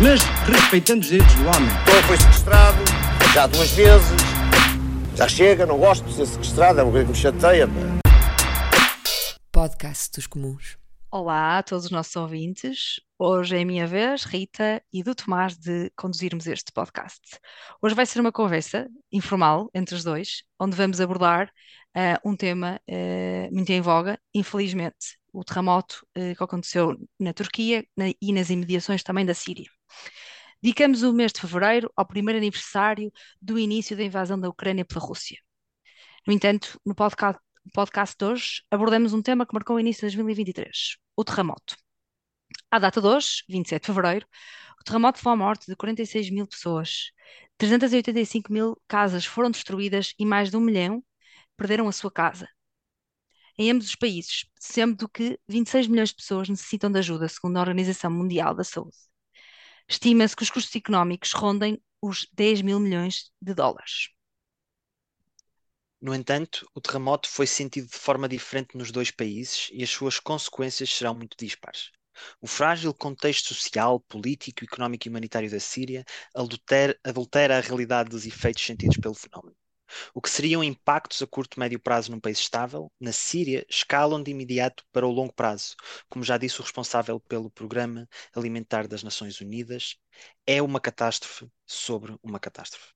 mas respeitando os direitos do homem. Então foi sequestrado, já duas vezes. Já chega, não gosto de ser sequestrado, é uma coisa que me chateia. Podcast dos Comuns. Olá a todos os nossos ouvintes. Hoje é a minha vez, Rita e do Tomás, de conduzirmos este podcast. Hoje vai ser uma conversa informal entre os dois, onde vamos abordar uh, um tema uh, muito em voga, infelizmente, o terremoto uh, que aconteceu na Turquia na, e nas imediações também da Síria. Dedicamos o mês de fevereiro ao primeiro aniversário do início da invasão da Ucrânia pela Rússia. No entanto, no podcast, podcast de hoje abordamos um tema que marcou o início de 2023, o terremoto. À data de hoje, 27 de fevereiro, o terremoto foi a morte de 46 mil pessoas, 385 mil casas foram destruídas e mais de um milhão perderam a sua casa. Em ambos os países, sendo que 26 milhões de pessoas necessitam de ajuda, segundo a Organização Mundial da Saúde. Estima-se que os custos económicos rondem os 10 mil milhões de dólares. No entanto, o terremoto foi sentido de forma diferente nos dois países e as suas consequências serão muito dispares. O frágil contexto social, político, económico e humanitário da Síria adultera, adultera a realidade dos efeitos sentidos pelo fenómeno. O que seriam impactos a curto e médio prazo num país estável, na Síria, escalam de imediato para o longo prazo, como já disse o responsável pelo Programa Alimentar das Nações Unidas, é uma catástrofe sobre uma catástrofe.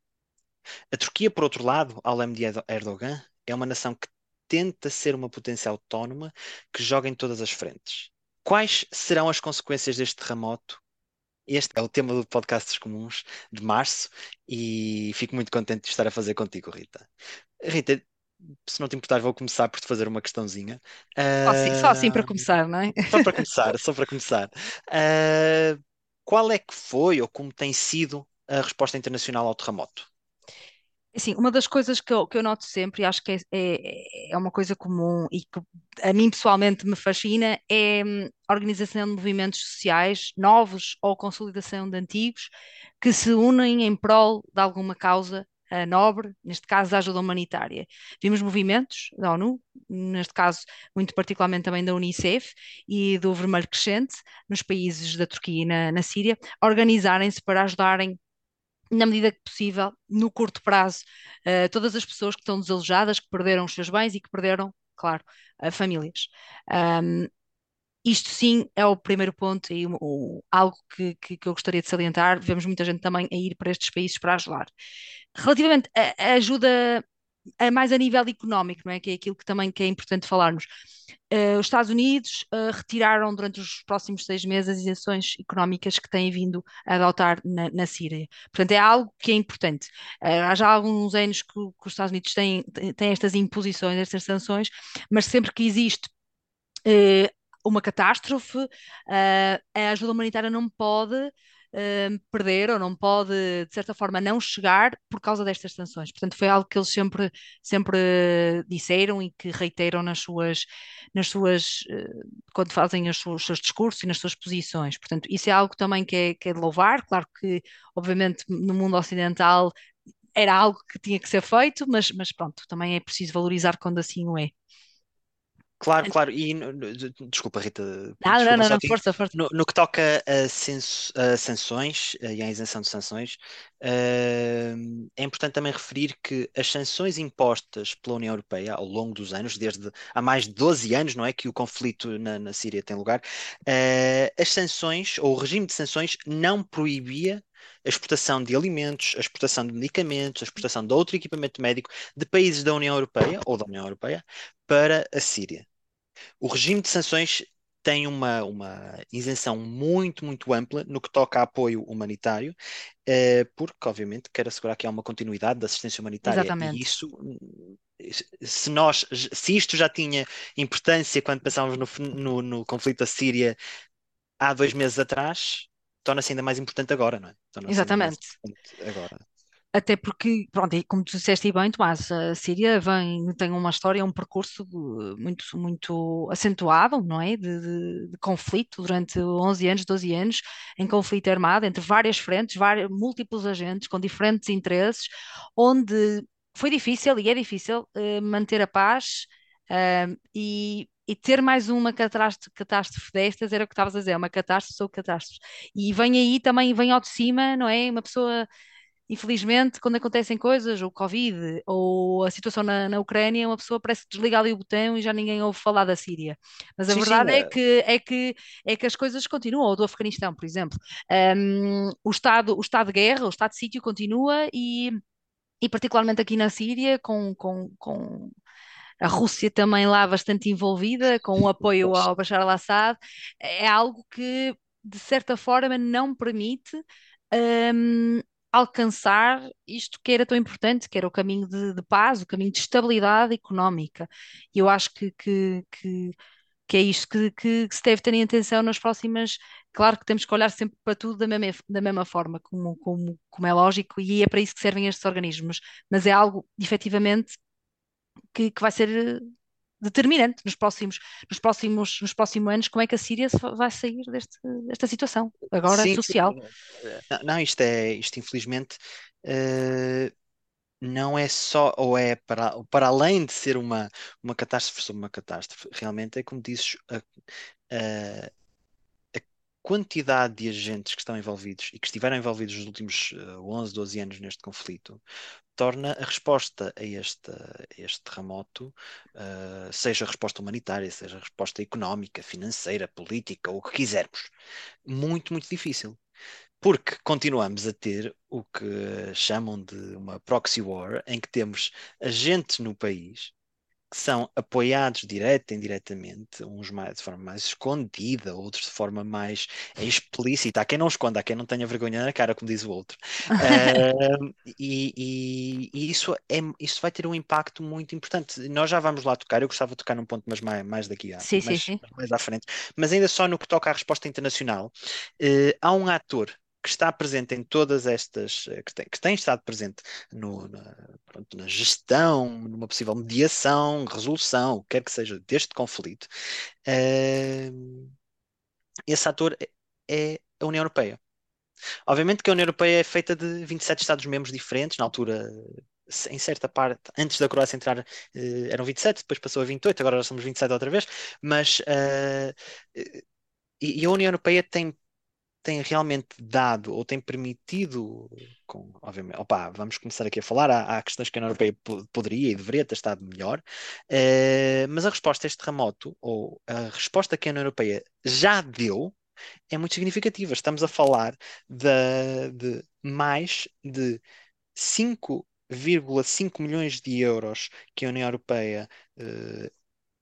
A Turquia, por outro lado, ao leme de Erdogan, é uma nação que tenta ser uma potência autónoma que joga em todas as frentes. Quais serão as consequências deste terremoto este é o tema do podcast dos comuns de março e fico muito contente de estar a fazer contigo, Rita. Rita, se não te importar, vou começar por te fazer uma questãozinha. Só assim, só assim para começar, não é? Só para começar, só para começar. Uh, qual é que foi ou como tem sido a resposta internacional ao terremoto? Assim, uma das coisas que eu, que eu noto sempre, e acho que é, é, é uma coisa comum e que a mim pessoalmente me fascina, é hum, a organização de movimentos sociais novos ou consolidação de antigos que se unem em prol de alguma causa uh, nobre, neste caso da ajuda humanitária. Vimos movimentos da ONU, neste caso muito particularmente também da Unicef e do Vermelho Crescente, nos países da Turquia e na, na Síria, organizarem-se para ajudarem na medida que possível, no curto prazo, uh, todas as pessoas que estão desalojadas, que perderam os seus bens e que perderam, claro, uh, famílias. Um, isto sim é o primeiro ponto e o, algo que, que, que, eu gostaria de salientar. Vemos muita gente também a ir para estes países para ajudar. Relativamente à ajuda mais a nível económico, não é? Que é aquilo que também que é importante falarmos. Uh, os Estados Unidos uh, retiraram durante os próximos seis meses as isenções económicas que têm vindo a adotar na, na Síria. Portanto, é algo que é importante. Uh, há já alguns anos que, que, os Estados Unidos têm, têm estas imposições, estas sanções, mas sempre que existe uma catástrofe, a ajuda humanitária não pode uh, perder ou não pode, de certa forma, não chegar por causa destas sanções. Portanto, foi algo que eles sempre, sempre disseram e que reiteram nas suas, nas suas uh, quando fazem os seus, os seus, discursos e nas suas posições. Portanto, isso é algo também que é, que é de louvar. Claro que, obviamente, no mundo ocidental era algo que tinha que ser feito, mas, mas pronto, também é preciso valorizar quando assim o é. Claro, claro, e desculpa, Rita. Não, desculpa, não, não, não força, força. No, no, que toca a, a sanções e à isenção de sanções, uh, é importante também referir que as sanções impostas pela União Europeia ao longo dos anos, desde há mais de 12 anos, não é? Que o conflito na, na Síria tem lugar, uh, as sanções, ou o regime de sanções, não proibia a exportação de alimentos, a exportação de medicamentos, a exportação de outro equipamento médico de países da União Europeia ou da União Europeia para a Síria. O regime de sanções tem uma, uma isenção muito, muito ampla no que toca a apoio humanitário, eh, porque, obviamente, quer assegurar que há uma continuidade da assistência humanitária. Exatamente. E isso, se, nós, se isto já tinha importância quando pensávamos no, no, no conflito da Síria há dois meses atrás, torna-se ainda mais importante agora, não é? Exatamente. agora. Até porque, pronto, como tu disseste bem, Tomás, a Síria vem, tem uma história, um percurso muito, muito acentuado, não é? De, de- de conflito durante 11 anos, 12 anos, em conflito armado entre várias frentes, vários, múltiplos agentes com diferentes interesses, onde foi difícil e é difícil eh, manter a paz, ah, e, e ter mais uma catástrofe, catástrofe destas era o que estavas a dizer, uma catástrofe sobre catástrofe. E vem aí também, vem ao de cima, não é? Uma pessoa Infelizmente, quando acontecem coisas, o Covid ou a situação na, na Ucrânia, uma pessoa parece que desliga ali o botão e já ninguém ouve falar da Síria. Mas a Sim, sim, verdade é eh, que, é que, é que as coisas continuam, ou do Afeganistão, por exemplo. Um, o estado, o estado de guerra, o estado de sítio continua e, e particularmente aqui na Síria, com, com, com a Rússia também lá bastante envolvida, com o apoio ao Bashar al-Assad, é algo que, de certa forma, não permite hum, alcançar isto que era tão importante, que era o caminho de, de paz, o caminho de estabilidade económica. E eu acho que, que, que, que é isto que, que se deve ter em atenção nas próximas. Claro que temos que olhar sempre para tudo da mesma, da mesma forma, como, como, como é lógico, e é para isso que servem estes organismos, mas é algo, efetivamente, que, que vai ser eh, determinante nos próximos, nos próximos, nos próximos anos, como é que a Síria vai sair deste, desta situação, agora Sim, social. Não, não, isto é, isto infelizmente eh, não é só, ou é para, para além de ser uma, uma catástrofe sobre uma catástrofe, realmente é como dizes, a- a quantidade de agentes que estão envolvidos e que estiveram envolvidos nos últimos eh, 11, 12 anos neste conflito torna a resposta a este, a este terremoto, eh, seja a resposta humanitária, seja a resposta económica, financeira, política, ou o que quisermos, muito, muito difícil. Porque continuamos a ter o que chamam de uma proxy war, em que temos agentes no país que são apoiados direta e indiretamente, uns mais, de forma mais escondida, outros de forma mais explícita. Há quem não esconda, há quem não tenha vergonha na cara, como diz o outro. Ahm, e, e- e isso, é, isso vai ter um impacto muito importante. Nós já vamos lá tocar, eu gostava de tocar num ponto, mas mais, mais daqui a, Sim, sim, mais, sim. mais à frente. Mas ainda só no que toca à resposta internacional, eh, há um ator que está presente em todas estas, eh, que tem, que tem estado presente no, na, pronto, na gestão, numa possível mediação, resolução, o que quer que seja deste conflito, eh, esse ator é é a União Europeia. Obviamente que a União Europeia é feita de 27 Estados-membros diferentes, na altura, em certa parte, antes da Croácia entrar, eh, eram 27, depois passou a 28, agora já somos 27 outra vez, mas e e a União Europeia tem tem realmente dado ou tem permitido, com, obviamente, opa, vamos começar aqui a falar, há, há questões que a União Europeia po- poderia e deveria ter estado melhor, eh, mas a resposta a este terremoto, ou a resposta que a União Europeia já deu, é muito significativa. Estamos a falar da- de, mais de 5,5 milhões de euros que a União Europeia eh,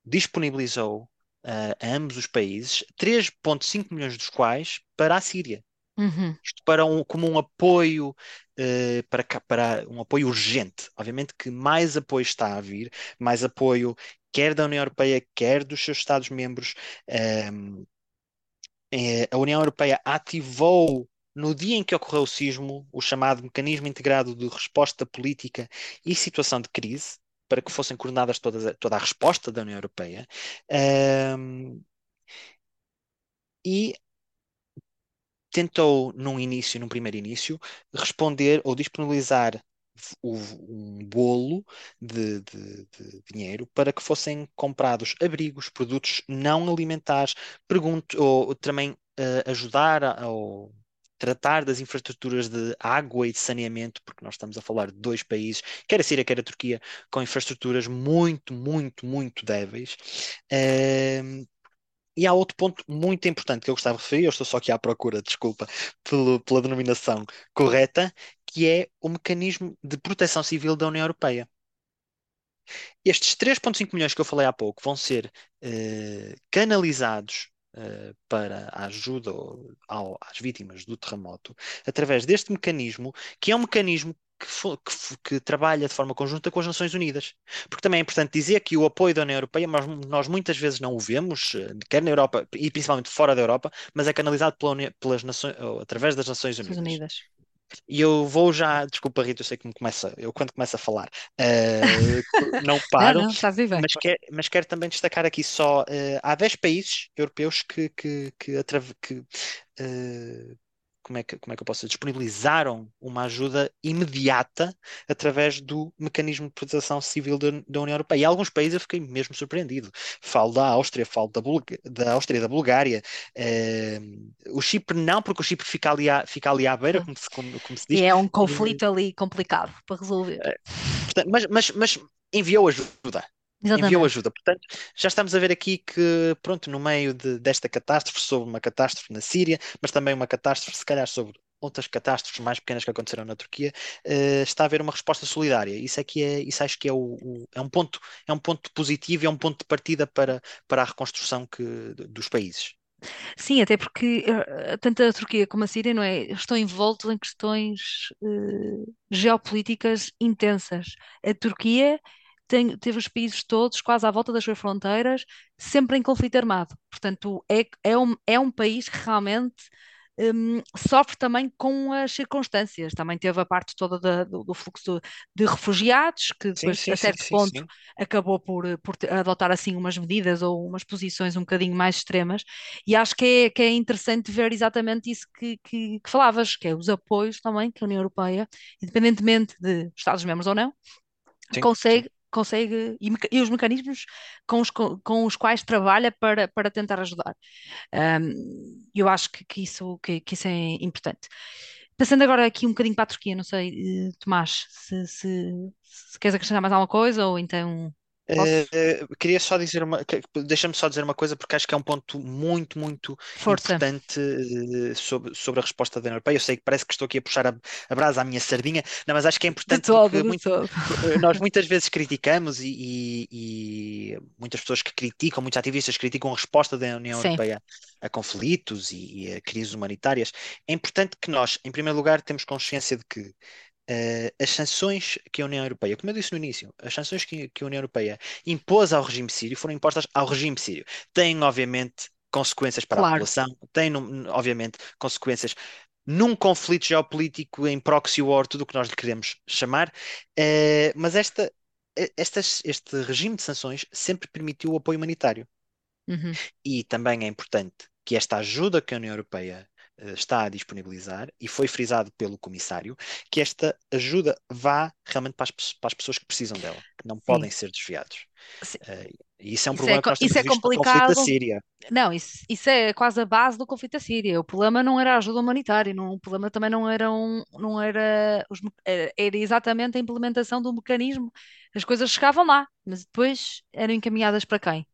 disponibilizou a ambos os países, 3,5 milhões dos quais para a Síria. Uhum. Isto para um, como um apoio eh, para, para um apoio urgente. Obviamente que mais apoio está a vir, mais apoio quer da União Europeia, quer dos seus Estados-membros. Ehm, eh, a União Europeia ativou no dia em que ocorreu o sismo o chamado Mecanismo Integrado de Resposta Política e Situação de Crise, para que fossem coordenadas todas, toda a resposta da União Europeia. Ehm, e tentou, num início, num primeiro início, responder ou disponibilizar um bolo de, de- de dinheiro para que fossem comprados abrigos, produtos não alimentares, pergunto, ou também eh, ajudar a, ou tratar das infraestruturas de água e de saneamento, porque nós estamos a falar de dois países, quer a Síria, quer a Turquia, com infraestruturas muito, muito, muito débeis. Ehm, e há outro ponto muito importante que eu gostava de referir, eu estou só aqui à procura, desculpa, pelo- pela denominação correta, que é o mecanismo de proteção civil da União Europeia. Estes 3,5 milhões que eu falei há pouco vão ser eh, canalizados eh, para a ajuda ao- às vítimas do terremoto através deste mecanismo, que é um mecanismo que, que que trabalha de forma conjunta com as Nações Unidas. Porque também é importante dizer que o apoio da União Europeia, nós, nós muitas vezes não o vemos, eh, quer na Europa e principalmente fora da Europa, mas é canalizado pela pelas nações, através das Nações Nações Unidas. Unidas. E eu vou já, desculpa Rita, eu sei que me começa, eu quando começo a falar, uh, não paro, não, não, bem. mas, quer, mas quero também destacar aqui só, uh, há 10 países europeus que, que, que, que uh, como é que, como é que eu posso dizer, disponibilizaram uma ajuda imediata através do mecanismo de proteção civil da, da União Europeia. E alguns países eu fiquei mesmo surpreendido. Falo da Áustria, falo da, da Áustria e da Bulgária. Uh, o Chipre não, porque o Chipre fica ali à, fica ali à beira, como se, como, como se diz. E é um conflito ali complicado para resolver. Uh, portanto, mas, mas, mas enviou ajuda. Exatamente. enviou ajuda. Portanto, já estamos a ver aqui que, pronto, no meio de, desta catástrofe, sobre uma catástrofe na Síria, mas também uma catástrofe, se calhar, sobre outras catástrofes mais pequenas que aconteceram na Turquia, uh, está a haver uma resposta solidária. Isso é que é, isso acho que é, o, o, é um ponto, é um ponto positivo, é um ponto de partida para, para a reconstrução que, dos países. Sim, até porque uh, tanto a Turquia como a Síria, não é, estão envoltos em questões uh, geopolíticas intensas. A Turquia tem, teve os países todos quase à volta das suas fronteiras, sempre em conflito armado. Portanto, é, é, um, é um país que realmente um, sofre também com as circunstâncias. Também teve a parte toda da, do, do, fluxo de, refugiados, que depois, sim, sim, a certo sim, ponto, acabou por, por adotar assim umas medidas ou umas posições um bocadinho mais extremas. E acho que é, que é interessante ver exatamente isso que, que, que falavas, que é os apoios também que a União Europeia, independentemente de Estados-membros ou não, consegue consegue e, e, os mecanismos com os, com os quais trabalha para, para tentar ajudar. Um, eu acho que, que isso, que, que, isso é importante. Passando agora aqui um bocadinho para a Turquia, não sei, eh, Tomás, se, se, se queres acrescentar mais alguma coisa ou então Uh, queria só dizer uma, deixa-me só dizer uma coisa, porque acho que é um ponto muito, muito Força. importante uh, sobre, sobre a resposta da União Europeia. Eu sei que parece que estou aqui a puxar a, a brasa à minha sardinha, não, mas acho que é importante todo, porque muito, nós muitas vezes criticamos e, e, e, muitas pessoas que criticam, muitos ativistas criticam a resposta da União Sim. Europeia a conflitos e, e a crises humanitárias. É importante que nós, em primeiro lugar, temos consciência de que Uh, as sanções que a União Europeia, como eu disse no início, as sanções que, que, a União Europeia impôs ao regime sírio foram impostas ao regime sírio. Têm, obviamente, consequências para claro. a população, têm, obviamente, consequências num conflito geopolítico, em proxy war, tudo o que nós lhe queremos chamar, uh, mas esta, estas, este regime de sanções sempre permitiu o apoio humanitário. Uhum. E também é importante que esta ajuda que a União Europeia eh, está a disponibilizar e foi frisado pelo comissário que esta ajuda vá realmente para as, para as pessoas que precisam dela, que não Sim. podem ser desviados. Uh, e isso é um isso problema é, que nós temos isso é complicado. conflito da Síria. Não, isso, isso é quase a base do conflito da Síria. O problema não era a ajuda humanitária, não, o problema também não era, um, não era, os, era exatamente a implementação do mecanismo. As coisas chegavam lá, mas depois eram encaminhadas para quem?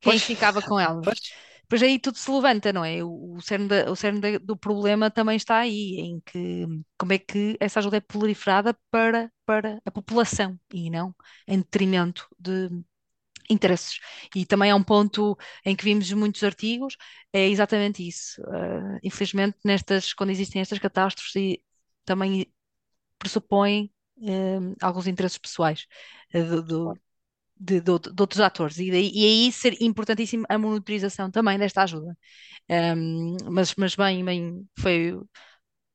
Quem pois, ficava com elas? Pois. Pois aí tudo se levanta, não é? O, cerne, da, o cerne do problema também está aí, em que como é que essa ajuda é proliferada para, para a população e não em detrimento de interesses. E também é um ponto em que vimos muitos artigos, é exatamente isso. Uh, infelizmente, nestas, quando existem estas catástrofes, também pressupõem uh, alguns interesses pessoais uh, do, de, de, de, outros atores e, daí, e aí ser importantíssimo a monitorização também desta ajuda. Um, mas, mas bem, bem, foi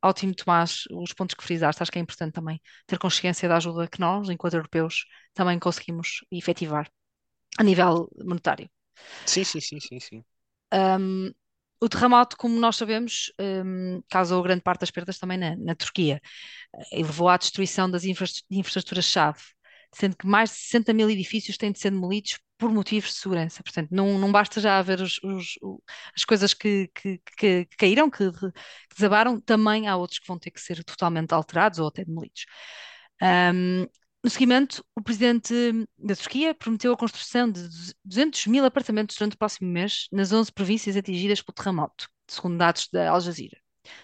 ótimo, Tomás, os pontos que frisaste, acho que é importante também ter consciência da ajuda que nós, enquanto europeus, também conseguimos efetivar a nível monetário. Sim, sim, sim, sim, sim. Um, o terremoto, como nós sabemos, um, causou grande parte das perdas também na, na Turquia e levou à destruição das infraestruturas-chave sendo que mais de 60 mil edifícios têm de ser demolidos por motivos de segurança. Portanto, não, não basta já haver os, os, as coisas que, que, que, que caíram, que, desabaram, também há outros que vão ter que ser totalmente alterados ou até demolidos. Um, no seguimento, o presidente da Turquia prometeu a construção de 200 mil apartamentos durante o próximo mês nas 11 províncias atingidas pelo terremoto, segundo dados da Al Jazeera.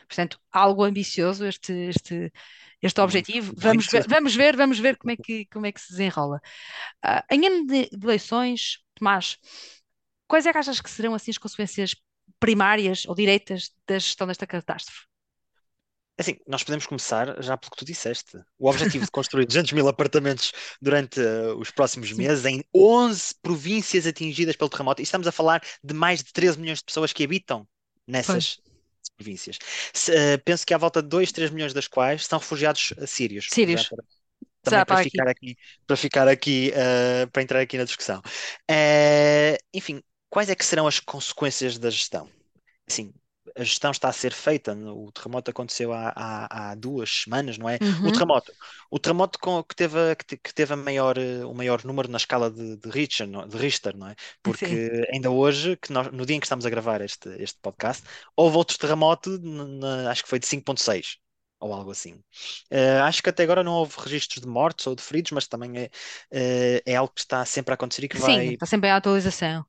Portanto, algo ambicioso este, este, este objetivo. Vamos ver, vamos ver, vamos ver como é que, como é que se desenrola. Uh, em ano de, eleições, Tomás, quais é que achas que serão assim as consequências primárias ou direitas da gestão desta catástrofe? Assim, nós podemos começar já pelo que tu disseste. O objetivo de construir 200 mil apartamentos durante uh, os próximos Sim. meses em 11 províncias atingidas pelo terremoto. E estamos a falar de mais de 13 milhões de pessoas que habitam nessas províncias. Se, uh, penso que há volta de 2, 3 milhões das quais são refugiados sírios. Sírios. Para, também para, ficar aqui. aqui. para ficar aqui, uh, para entrar aqui na discussão. Uh, enfim, quais é que serão as consequências da gestão? Assim, a gestão está a ser feita. O terremoto aconteceu há, há, há duas semanas, não é? Uhum. O terremoto, o terremoto com, que teve, que, que teve a maior, o maior número na escala de, de, Richter, não, é? de Richter, não é? Porque Sim. ainda hoje, que nós, no dia em que estamos a gravar este, este podcast, houve outro terremoto, na, acho que foi de 5.6 ou algo assim. Uh, acho que até agora não houve registros de mortes ou de feridos, mas também é, uh, é algo que está sempre a acontecer e que Sim, vai. está sempre em atualização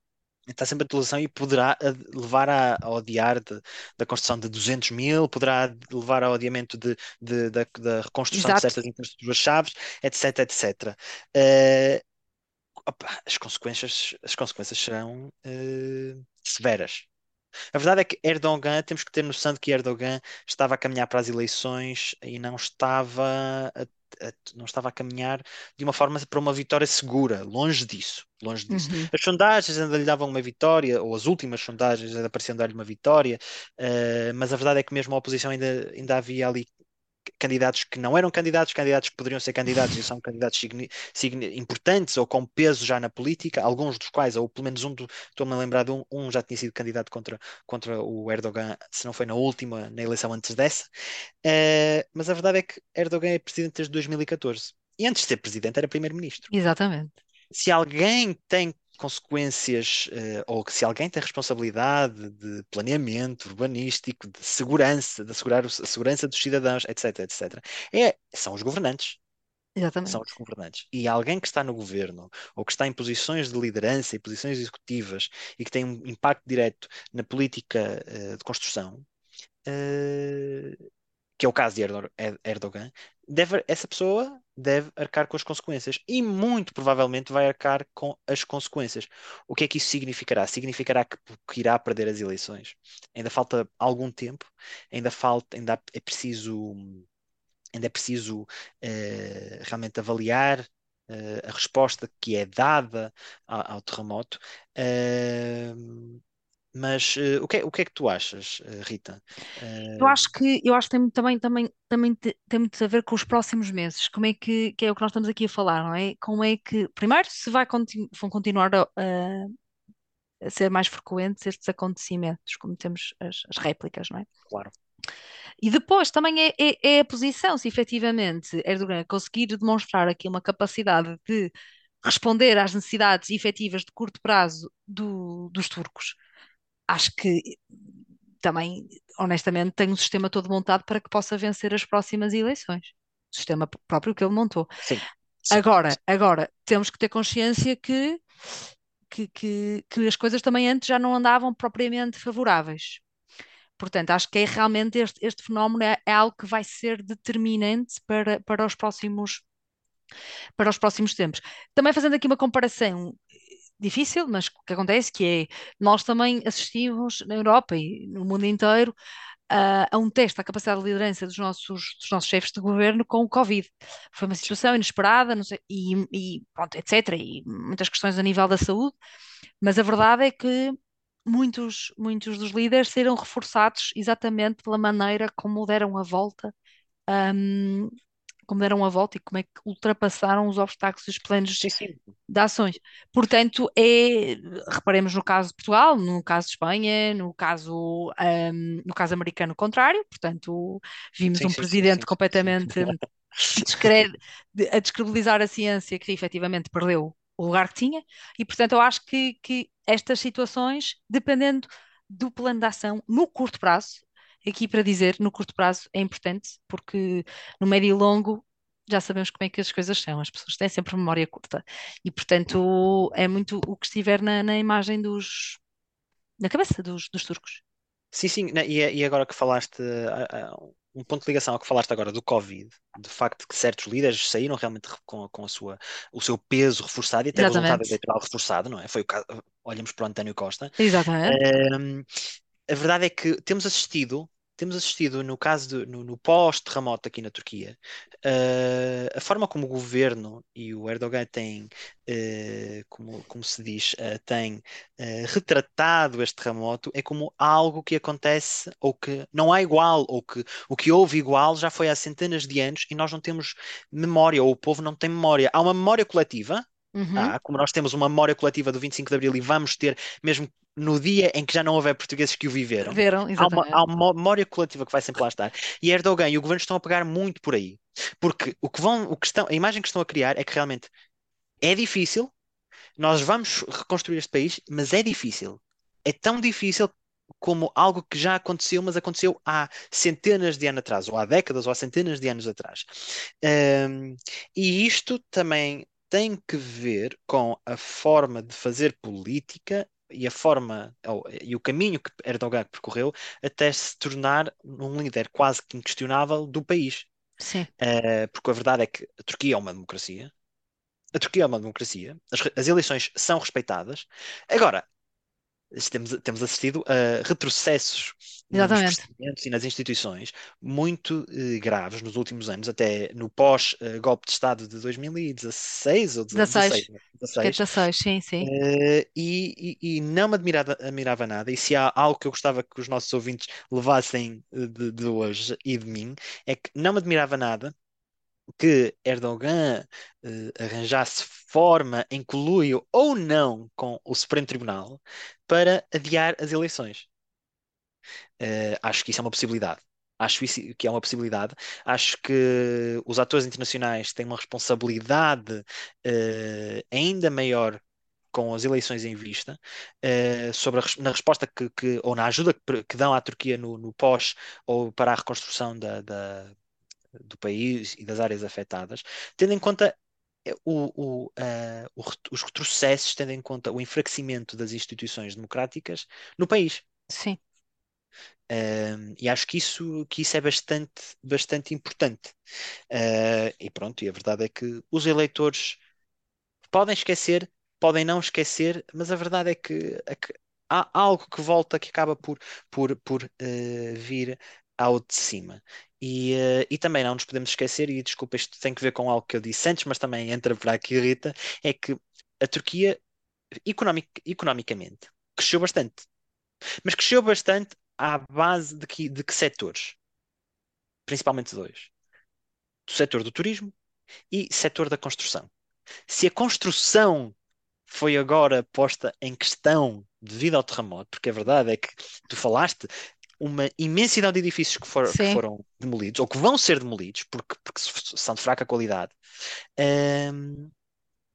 está sempre a atualização e poderá levar a, a odiar de, da construção de 200 mil, poderá levar ao adiamento de, de, da, da reconstrução Exato. de certas infraestruturas-chaves, etc, etc. Uh, opa, as, consequências, as consequências serão uh, severas. A verdade é que Erdogan, temos que ter noção de que Erdogan estava a caminhar para as eleições e não estava a não estava a caminhar de uma forma para uma vitória segura, longe disso, longe disso. Uhum. As sondagens ainda lhe davam uma vitória, ou as últimas sondagens ainda pareciam dar-lhe uma vitória, uh, mas a verdade é que mesmo a oposição ainda, ainda havia ali candidatos que não eram candidatos, candidatos que poderiam ser candidatos e são candidatos importantes ou com peso já na política, alguns dos quais, ou pelo menos um, estou-me a lembrar de um, um já tinha sido candidato contra, contra o Erdogan, se não foi na última, na eleição antes dessa. Uh, mas a verdade é que Erdogan é presidente desde 2014. E antes de ser presidente era primeiro-ministro. Exatamente. Se alguém tem consequências, uh, ou que se alguém tem responsabilidade de planeamento urbanístico, de segurança, de assegurar a segurança dos cidadãos, etc, etc, é, são os governantes. Exatamente. São os governantes. E alguém que está no governo, ou que está em posições de liderança e posições executivas, e que tem um impacto direto na política uh, de construção, uh, que é o caso de Erdogan, deve, essa pessoa deve arcar com as consequências e muito provavelmente vai arcar com as consequências. O que é que isso significará? Significará que, que irá perder as eleições. Ainda falta algum tempo, ainda falta, ainda é preciso, ainda é preciso uh, realmente avaliar uh, a resposta que é dada ao, ao terremoto. Uh, mas uh, o, que é, o que é que tu achas, uh, Rita? Uh... Eu acho que eu acho que tem, também, também, também tem muito a ver com os próximos meses. Como é que, que é o que nós estamos aqui a falar, não é? Como é que, primeiro, se vai continu, vão continuar a, a, ser mais frequentes estes acontecimentos, como temos as, as réplicas, não é? Claro. E depois também é, é, é a posição, se efetivamente Erdogan conseguir demonstrar aqui uma capacidade de responder às necessidades efetivas de curto prazo do, dos turcos acho que também, honestamente, tem um sistema todo montado para que possa vencer as próximas eleições. O sistema próprio que ele montou. Sim. Sim. Agora, agora, temos que ter consciência que, que, que, que as coisas também antes já não andavam propriamente favoráveis. Portanto, acho que é realmente este, este fenómeno é, é, algo que vai ser determinante para, para os próximos para os próximos tempos. Também fazendo aqui uma comparação difícil, mas o que acontece que é, nós também assistimos na Europa e no mundo inteiro a, a um teste da capacidade de liderança dos nossos, dos nossos chefes de governo com o Covid. Foi uma situação inesperada, sei, e, e pronto, etc. E muitas questões a nível da saúde, mas a verdade é que muitos, muitos dos líderes serão reforçados exatamente pela maneira como deram a volta um, como deram a volta e como é que ultrapassaram os obstáculos e os planos sim, sim. de ações. Portanto, é, reparemos no caso de Portugal, no caso de Espanha, no caso, um, no caso americano contrário, portanto, vimos sim, um presidente completamente a descredibilizar a ciência que efetivamente perdeu o lugar que tinha, e portanto eu acho que, que estas situações, dependendo do plano de ação no curto prazo, aqui para dizer, no curto prazo é importante, porque no médio e longo já sabemos como é que as coisas são, as pessoas têm sempre memória curta. E, portanto, é muito o que estiver na, na imagem dos. na cabeça dos, dos turcos. Sim, sim, e, agora que falaste, um ponto de ligação ao que falaste agora do Covid, do facto de que certos líderes saíram realmente com, com a sua, o seu peso reforçado e até Exatamente. o resultado eleitoral reforçado, não é? Foi o caso, olhamos para o António Costa. Exatamente. Um, a verdade é que temos assistido temos assistido, no caso do, no, no pós-terremoto aqui na Turquia, uh, a forma como o governo e o Erdogan têm, uh, como, como se diz, uh, têm retratado este terremoto é como algo que acontece ou que não há igual, ou que o que houve igual já foi há centenas de anos e nós não temos memória, ou o povo não tem memória. Há uma memória coletiva, Uhum. ah, como nós temos uma memória coletiva do 25 de Abril e vamos ter, mesmo no dia em que já não houver portugueses que o viveram, há uma, há uma memória coletiva que vai sempre lá estar. E Erdogan e o governo estão a pegar muito por aí. Porque o que vão, o que estão, a imagem que estão a criar é que realmente é difícil, nós vamos reconstruir este país, mas é difícil. É tão difícil como algo que já aconteceu, mas aconteceu há centenas de anos atrás, ou há décadas, ou há centenas de anos atrás. Um, e isto também tem que ver com a forma de fazer política e a forma ou, e o caminho que Erdogan percorreu até se tornar um líder quase que inquestionável do país. Sim, Uh, porque a verdade é que a Turquia é uma democracia. A Turquia é uma democracia. As, as eleições são respeitadas. Agora, temos, temos assistido a retrocessos nos exatamente. procedimentos e nas instituições muito eh, graves nos últimos anos, até no pós-golpe de Estado de 2016 ou 16, 16, né? acho que é 16. 16, sim, sim. Eh, e, e- e não me admirava, admirava nada. E se há algo que eu gostava que os nossos ouvintes levassem eh, de, de hoje e de mim, é que não me admirava nada que Erdogan eh, arranjasse forma em colúrio ou não com o Supremo Tribunal para adiar as eleições. Eh, acho que isso é uma possibilidade. Acho isso que é uma possibilidade. Acho que os atores internacionais têm uma responsabilidade eh, ainda maior com as eleições em vista, sobre a na resposta que, que- ou na ajuda que, que dão à Turquia no, no pós ou para a reconstrução da, da- do país e das áreas afetadas, tendo em conta eh, o, o, ret- os retrocessos, tendo em conta o enfraquecimento das instituições democráticas no país. Sim, Um, e acho que isso, que isso é bastante, bastante importante. Uh, e pronto, e a verdade é que os eleitores podem esquecer, podem não esquecer, mas a verdade é que, é que há algo que volta que acaba por, por, por uh, vir ao de cima. E, uh, e também não nos podemos esquecer, e desculpa, isto tem que ver com algo que eu disse antes, mas também entra para aqui, Rita, é que a Turquia, economic, economicamente, cresceu bastante. Mas cresceu bastante à base de que, de que setores? Principalmente dois. Do setor do turismo e setor da construção. Se a construção foi agora posta em questão devido ao terremoto, porque a verdade é que tu falaste uma imensidade de edifícios que, for, que foram demolidos ou que vão ser demolidos porque, porque são de fraca qualidade. hum,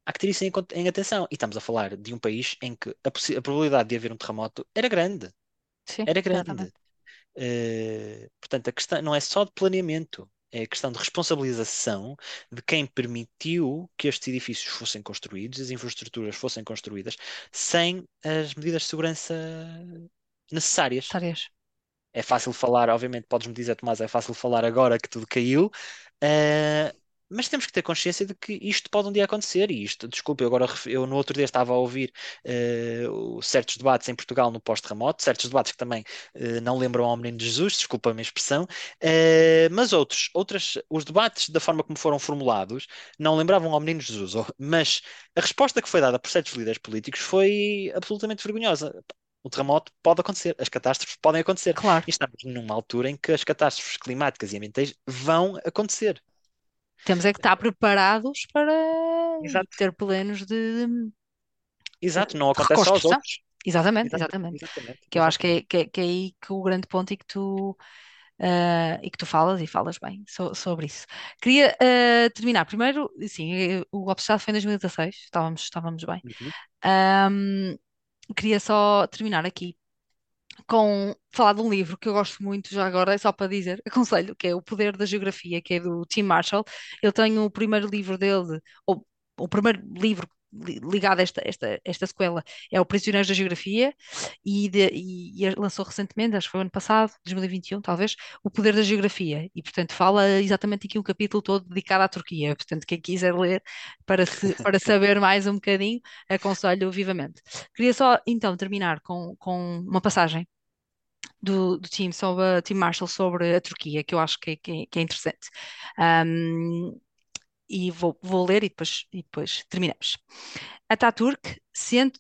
há que ter isso em, em atenção. E estamos a falar de um país em que a, a probabilidade de haver um terremoto era grande. sim, Era grande. Eh, portanto, a questão não é só de planeamento, é a questão de responsabilização de quem permitiu que estes edifícios fossem construídos, as infraestruturas fossem construídas, sem as medidas de segurança necessárias. Tárias. É fácil falar, obviamente, podes-me dizer, Tomás, é fácil falar agora que tudo caiu, eh, mas temos que ter consciência de que isto pode um dia acontecer. E isto, desculpa, eu agora eu no outro dia estava a ouvir o- certos debates em Portugal no pós-terremoto, certos debates que também eh, não lembram ao Menino de Jesus, desculpa a minha expressão, eh, mas outros, outras, os debates da forma como foram formulados não lembravam ao Menino de Jesus, ou- mas a resposta que foi dada por certos líderes políticos foi absolutamente vergonhosa. O terremoto pode acontecer, as catástrofes podem acontecer. Claro, E estamos numa altura em que as catástrofes climáticas e ambientais vão acontecer. temos é que estar preparados para Exato. ter planos de, Exato, não acontece só aos outros. Exatamente, Exata- exatamente. Exatamente, Que eu acho que é, que, é- que é aí que o grande ponto e que tu, ah, e que tu falas e falas bem so- sobre isso. Queria ah, terminar primeiro, sim, eh, o Estado foi em 2016, estávamos, estávamos bem. Uhum. Queria só terminar aqui com falar de um livro que eu gosto muito já agora, é só para dizer, aconselho, que é O Poder da Geografia, que é do Tim Marshall. Eu tenho o primeiro livro dele, ou o primeiro livro li- ligado a esta, esta, esta sequela é O Prisioneiros da Geografia e, de- e- e lançou recentemente, acho que foi ano passado, 2021 talvez, O Poder da Geografia e portanto fala exatamente aqui um capítulo todo dedicado à Turquia, portanto quem quiser ler para, se, para saber mais um bocadinho, aconselho vivamente. Queria só então terminar com, com uma passagem do, do Tim, sobre, Tim Marshall sobre a Turquia, que eu acho que, é, que é, que é interessante. Um, e vou, vou ler e depois, e depois terminamos. Ataturk,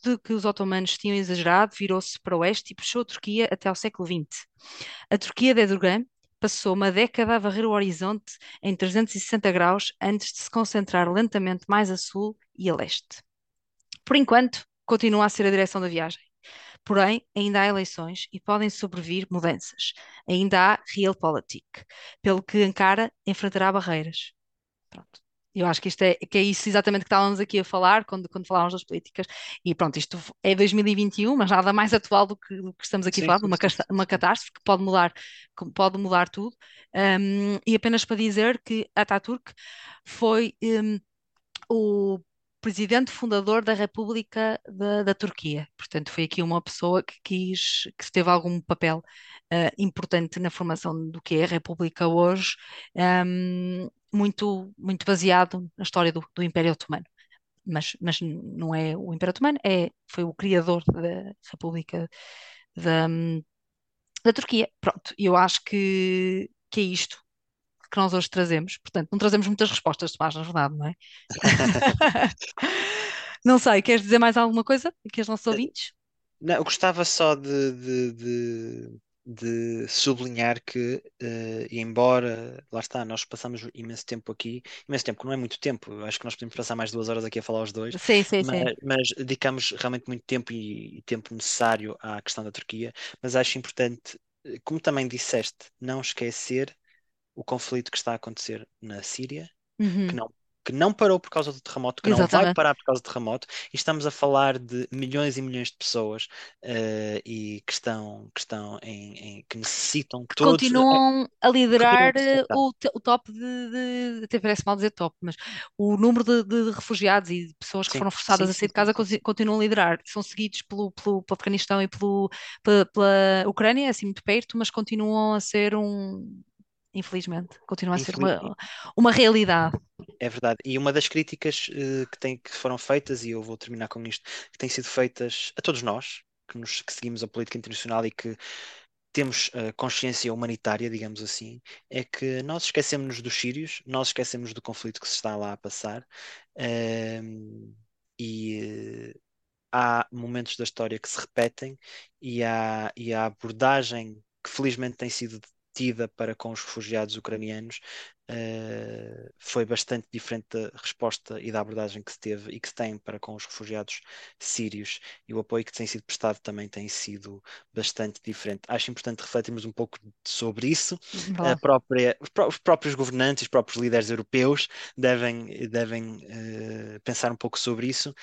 de que os otomanos tinham exagerado, virou-se para o oeste e puxou a Turquia até ao século XX. A Turquia de Erdogan passou uma década a varrer o horizonte em 360 graus antes de se concentrar lentamente mais a sul e a leste. Por enquanto, continua a ser a direção da viagem. Porém, ainda há eleições e podem sobrevir mudanças. Ainda há realpolitik, pelo que Ankara enfrentará barreiras. Pronto. Eu acho que isto é, que é isso exatamente que estávamos aqui a falar quando, quando falávamos das políticas. E pronto, isto é 2021, mas nada mais atual do que, do que estamos aqui Sim, a falar, uma, uma catástrofe que pode mudar, que pode mudar tudo. Um, e apenas para dizer que Ataturk foi um, o presidente fundador da República da, da Turquia. Portanto, foi aqui uma pessoa que quis, que teve algum papel eh, importante na formação do que é a República hoje, ehm, muito, muito baseado na história do, do Império Otomano. Mas, mas não é o Império Otomano, é, foi o criador da República da, da Turquia. Pronto, eu acho que, que é isto que nós hoje trazemos. Portanto, não trazemos muitas respostas, Tomás, na verdade, não é? Não sei, queres dizer mais alguma coisa aqui aos nossos ouvintes? Não, eu gostava só de, de, de, de sublinhar que, eh, e embora, lá está, nós passamos imenso tempo aqui, imenso tempo, que não é muito tempo, acho que nós podemos passar mais duas horas aqui a falar os dois, Sim, sim, sim. mas, mas dedicamos realmente muito tempo e, e tempo necessário à questão da Turquia, mas acho importante, eh, como também disseste, não esquecer o conflito que está a acontecer na Síria, Uhum, que não, que não parou por causa do terremoto, que não vai Exatamente. parar por causa do terremoto, e estamos a falar de milhões e milhões de pessoas eh, e que estão, que estão em, em- que necessitam que todos. continuam a liderar a eh, o, o top de, de- até parece mal dizer top, mas o número de, de refugiados e de pessoas que Sim, foram sim, forçadas a sim, sair de casa continuam a liderar. São seguidos pelo, pelo, pelo Afeganistão e pelo, pela, pela Ucrânia, assim muito perto, mas continuam a ser um, infelizmente, continua a ser uma, uma realidade. É verdade. E uma das críticas eh, que, tem, que foram feitas, e eu vou terminar com isto, que têm sido feitas a todos nós, que, nos, que seguimos a política internacional e que temos eh, consciência humanitária, digamos assim, é que nós esquecemos-nos dos sírios, nós esquecemos do conflito que se está lá a passar, ehm, e eh, há momentos da história que se repetem e há, e a abordagem que felizmente tem sido tida para com os refugiados ucranianos eh, foi bastante diferente da resposta e da abordagem que se teve e que se tem para com os refugiados sírios e o apoio que tem sido prestado também tem sido bastante diferente. Acho importante refletirmos um pouco sobre isso. A Verdade. própria, os pró- os próprios governantes, os próprios líderes europeus devem, devem eh, pensar um pouco sobre isso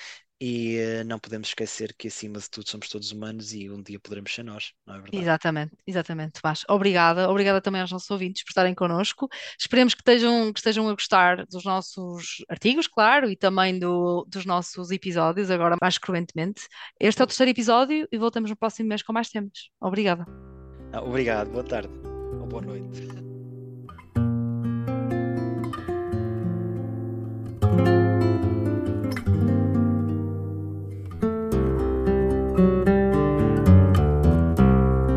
e eh, não podemos esquecer que, acima de tudo, somos todos humanos e um dia poderemos ser nós, não é verdade? Exatamente, exatamente, Tomás. Obrigada, obrigada também aos nossos ouvintes por estarem connosco. Esperemos que estejam, que estejam a gostar dos nossos artigos, claro, e também do, dos nossos episódios, agora mais cruentemente. Este é o terceiro episódio e voltamos no próximo mês com mais temas. Obrigada. Ah, obrigado, boa tarde ou boa noite.